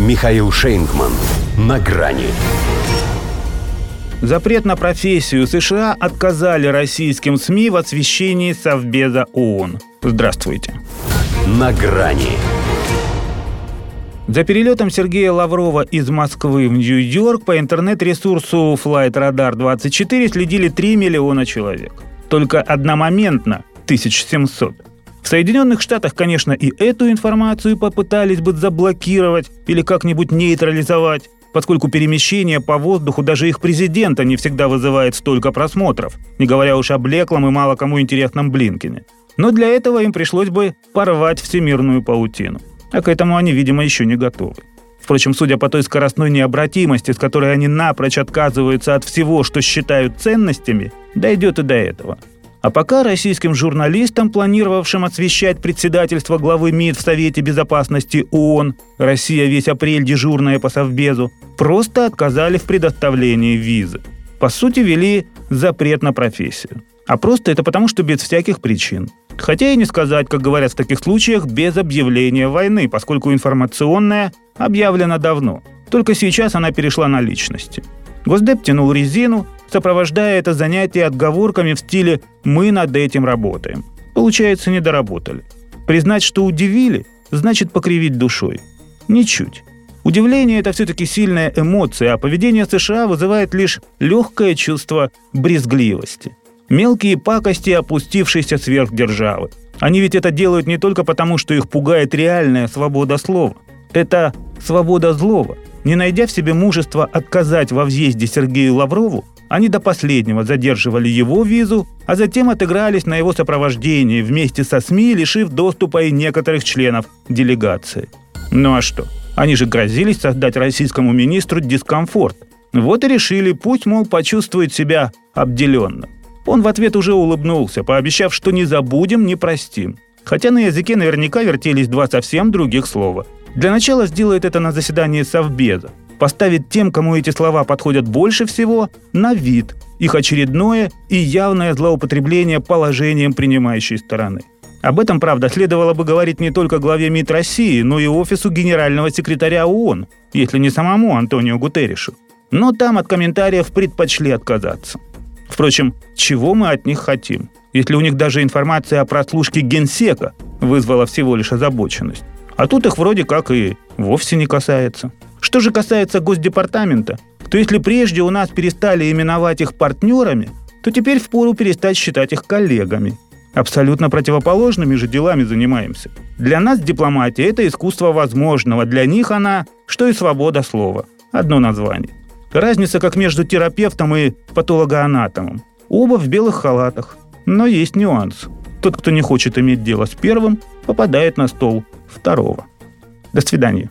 Михаил Шейнгман. На грани. Запрет на профессию США отказали российским СМИ в освещении Совбеза ООН. Здравствуйте. На грани. За перелетом Сергея Лаврова из Москвы в Нью-Йорк по интернет-ресурсу Flight Radar 24 следили 3 миллиона человек. Только одномоментно 1700. В Соединенных Штатах, конечно, и эту информацию попытались бы заблокировать или как-нибудь нейтрализовать, поскольку перемещение по воздуху даже их президента не всегда вызывает столько просмотров, не говоря уж о блеклом и мало кому интересном Блинкине. Но для этого им пришлось бы порвать всемирную паутину. А к этому они, видимо, еще не готовы. Впрочем, судя по той скоростной необратимости, с которой они напрочь отказываются от всего, что считают ценностями, дойдет и до этого – а пока российским журналистам, планировавшим освещать председательство главы МИД в Совете Безопасности ООН, Россия весь апрель дежурная по Совбезу, просто отказали в предоставлении визы. По сути, ввели запрет на профессию. А просто это потому, что без всяких причин. Хотя и не сказать, как говорят в таких случаях, без объявления войны, поскольку информационная объявлена давно. Только сейчас она перешла на личности. Госдеп тянул резину, сопровождая это занятие отговорками в стиле «мы над этим работаем». Получается, не доработали. Признать, что удивили, значит покривить душой. Ничуть. Удивление – это все-таки сильная эмоция, а поведение США вызывает лишь легкое чувство брезгливости. Мелкие пакости опустившейся сверхдержавы. Они ведь это делают не только потому, что их пугает реальная свобода слова. Это свобода злого. Не найдя в себе мужества отказать во въезде Сергею Лаврову, они до последнего задерживали его визу, а затем отыгрались на его сопровождении вместе со СМИ, лишив доступа и некоторых членов делегации. Ну а что? Они же грозились создать российскому министру дискомфорт. Вот и решили, пусть, мол, почувствует себя обделенным. Он в ответ уже улыбнулся, пообещав, что не забудем, не простим. Хотя на языке наверняка вертелись два совсем других слова. Для начала сделает это на заседании Совбеза поставит тем, кому эти слова подходят больше всего, на вид их очередное и явное злоупотребление положением принимающей стороны. Об этом, правда, следовало бы говорить не только главе МИД России, но и офису генерального секретаря ООН, если не самому Антонио Гутерришу. Но там от комментариев предпочли отказаться. Впрочем, чего мы от них хотим, если у них даже информация о прослушке генсека вызвала всего лишь озабоченность? А тут их вроде как и вовсе не касается. Что же касается Госдепартамента, то если прежде у нас перестали именовать их партнерами, то теперь впору перестать считать их коллегами. Абсолютно противоположными же делами занимаемся. Для нас дипломатия – это искусство возможного, для них она, что и свобода слова. Одно название. Разница как между терапевтом и патологоанатомом. Оба в белых халатах. Но есть нюанс. Тот, кто не хочет иметь дело с первым, попадает на стол второго. До свидания.